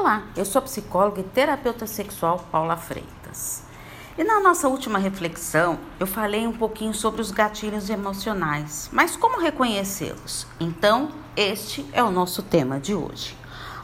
Olá, eu sou a psicóloga e terapeuta sexual Paula Freitas. E na nossa última reflexão, eu falei um pouquinho sobre os gatilhos emocionais, mas como reconhecê-los? Então, este é o nosso tema de hoje.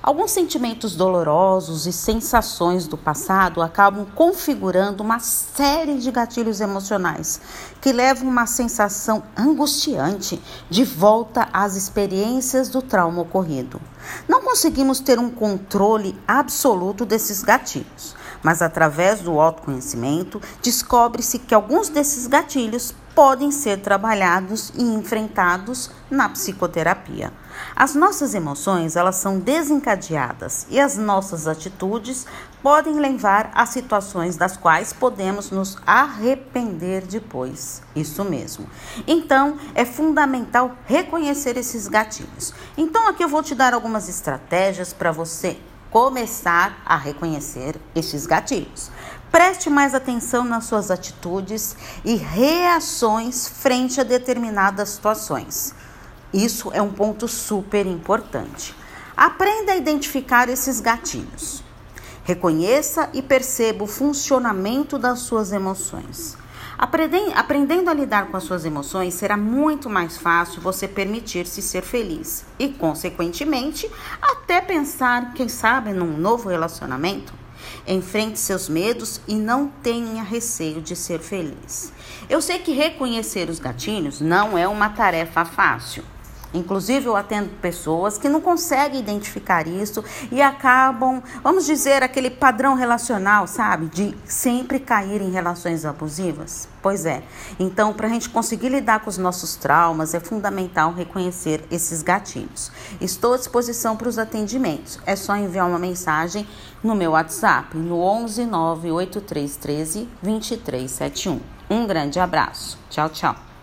Alguns sentimentos dolorosos e sensações do passado acabam configurando uma série de gatilhos emocionais que levam uma sensação angustiante de volta às experiências do trauma ocorrido. Não conseguimos ter um controle absoluto desses gatilhos, mas através do autoconhecimento descobre-se que alguns desses gatilhos podem ser trabalhados e enfrentados na psicoterapia. As nossas emoções, elas são desencadeadas e as nossas atitudes podem levar a situações das quais podemos nos arrepender depois. Isso mesmo. Então, é fundamental reconhecer esses gatilhos. Então, aqui eu vou te dar algumas estratégias para você começar a reconhecer esses gatilhos. Preste mais atenção nas suas atitudes e reações frente a determinadas situações. Isso é um ponto super importante. Aprenda a identificar esses gatilhos. Reconheça e perceba o funcionamento das suas emoções. Aprendendo a lidar com as suas emoções, será muito mais fácil você permitir-se ser feliz e, consequentemente, até pensar, quem sabe, num novo relacionamento. Enfrente seus medos e não tenha receio de ser feliz. Eu sei que reconhecer os gatilhos não é uma tarefa fácil. Inclusive, eu atendo pessoas que não conseguem identificar isso e acabam, vamos dizer, aquele padrão relacional, sabe? De sempre cair em relações abusivas. Pois é. Então, para a gente conseguir lidar com os nossos traumas, é fundamental reconhecer esses gatilhos. Estou à disposição para os atendimentos. É só enviar uma mensagem no meu WhatsApp, no 11 98313 2371. Um grande abraço. Tchau, tchau.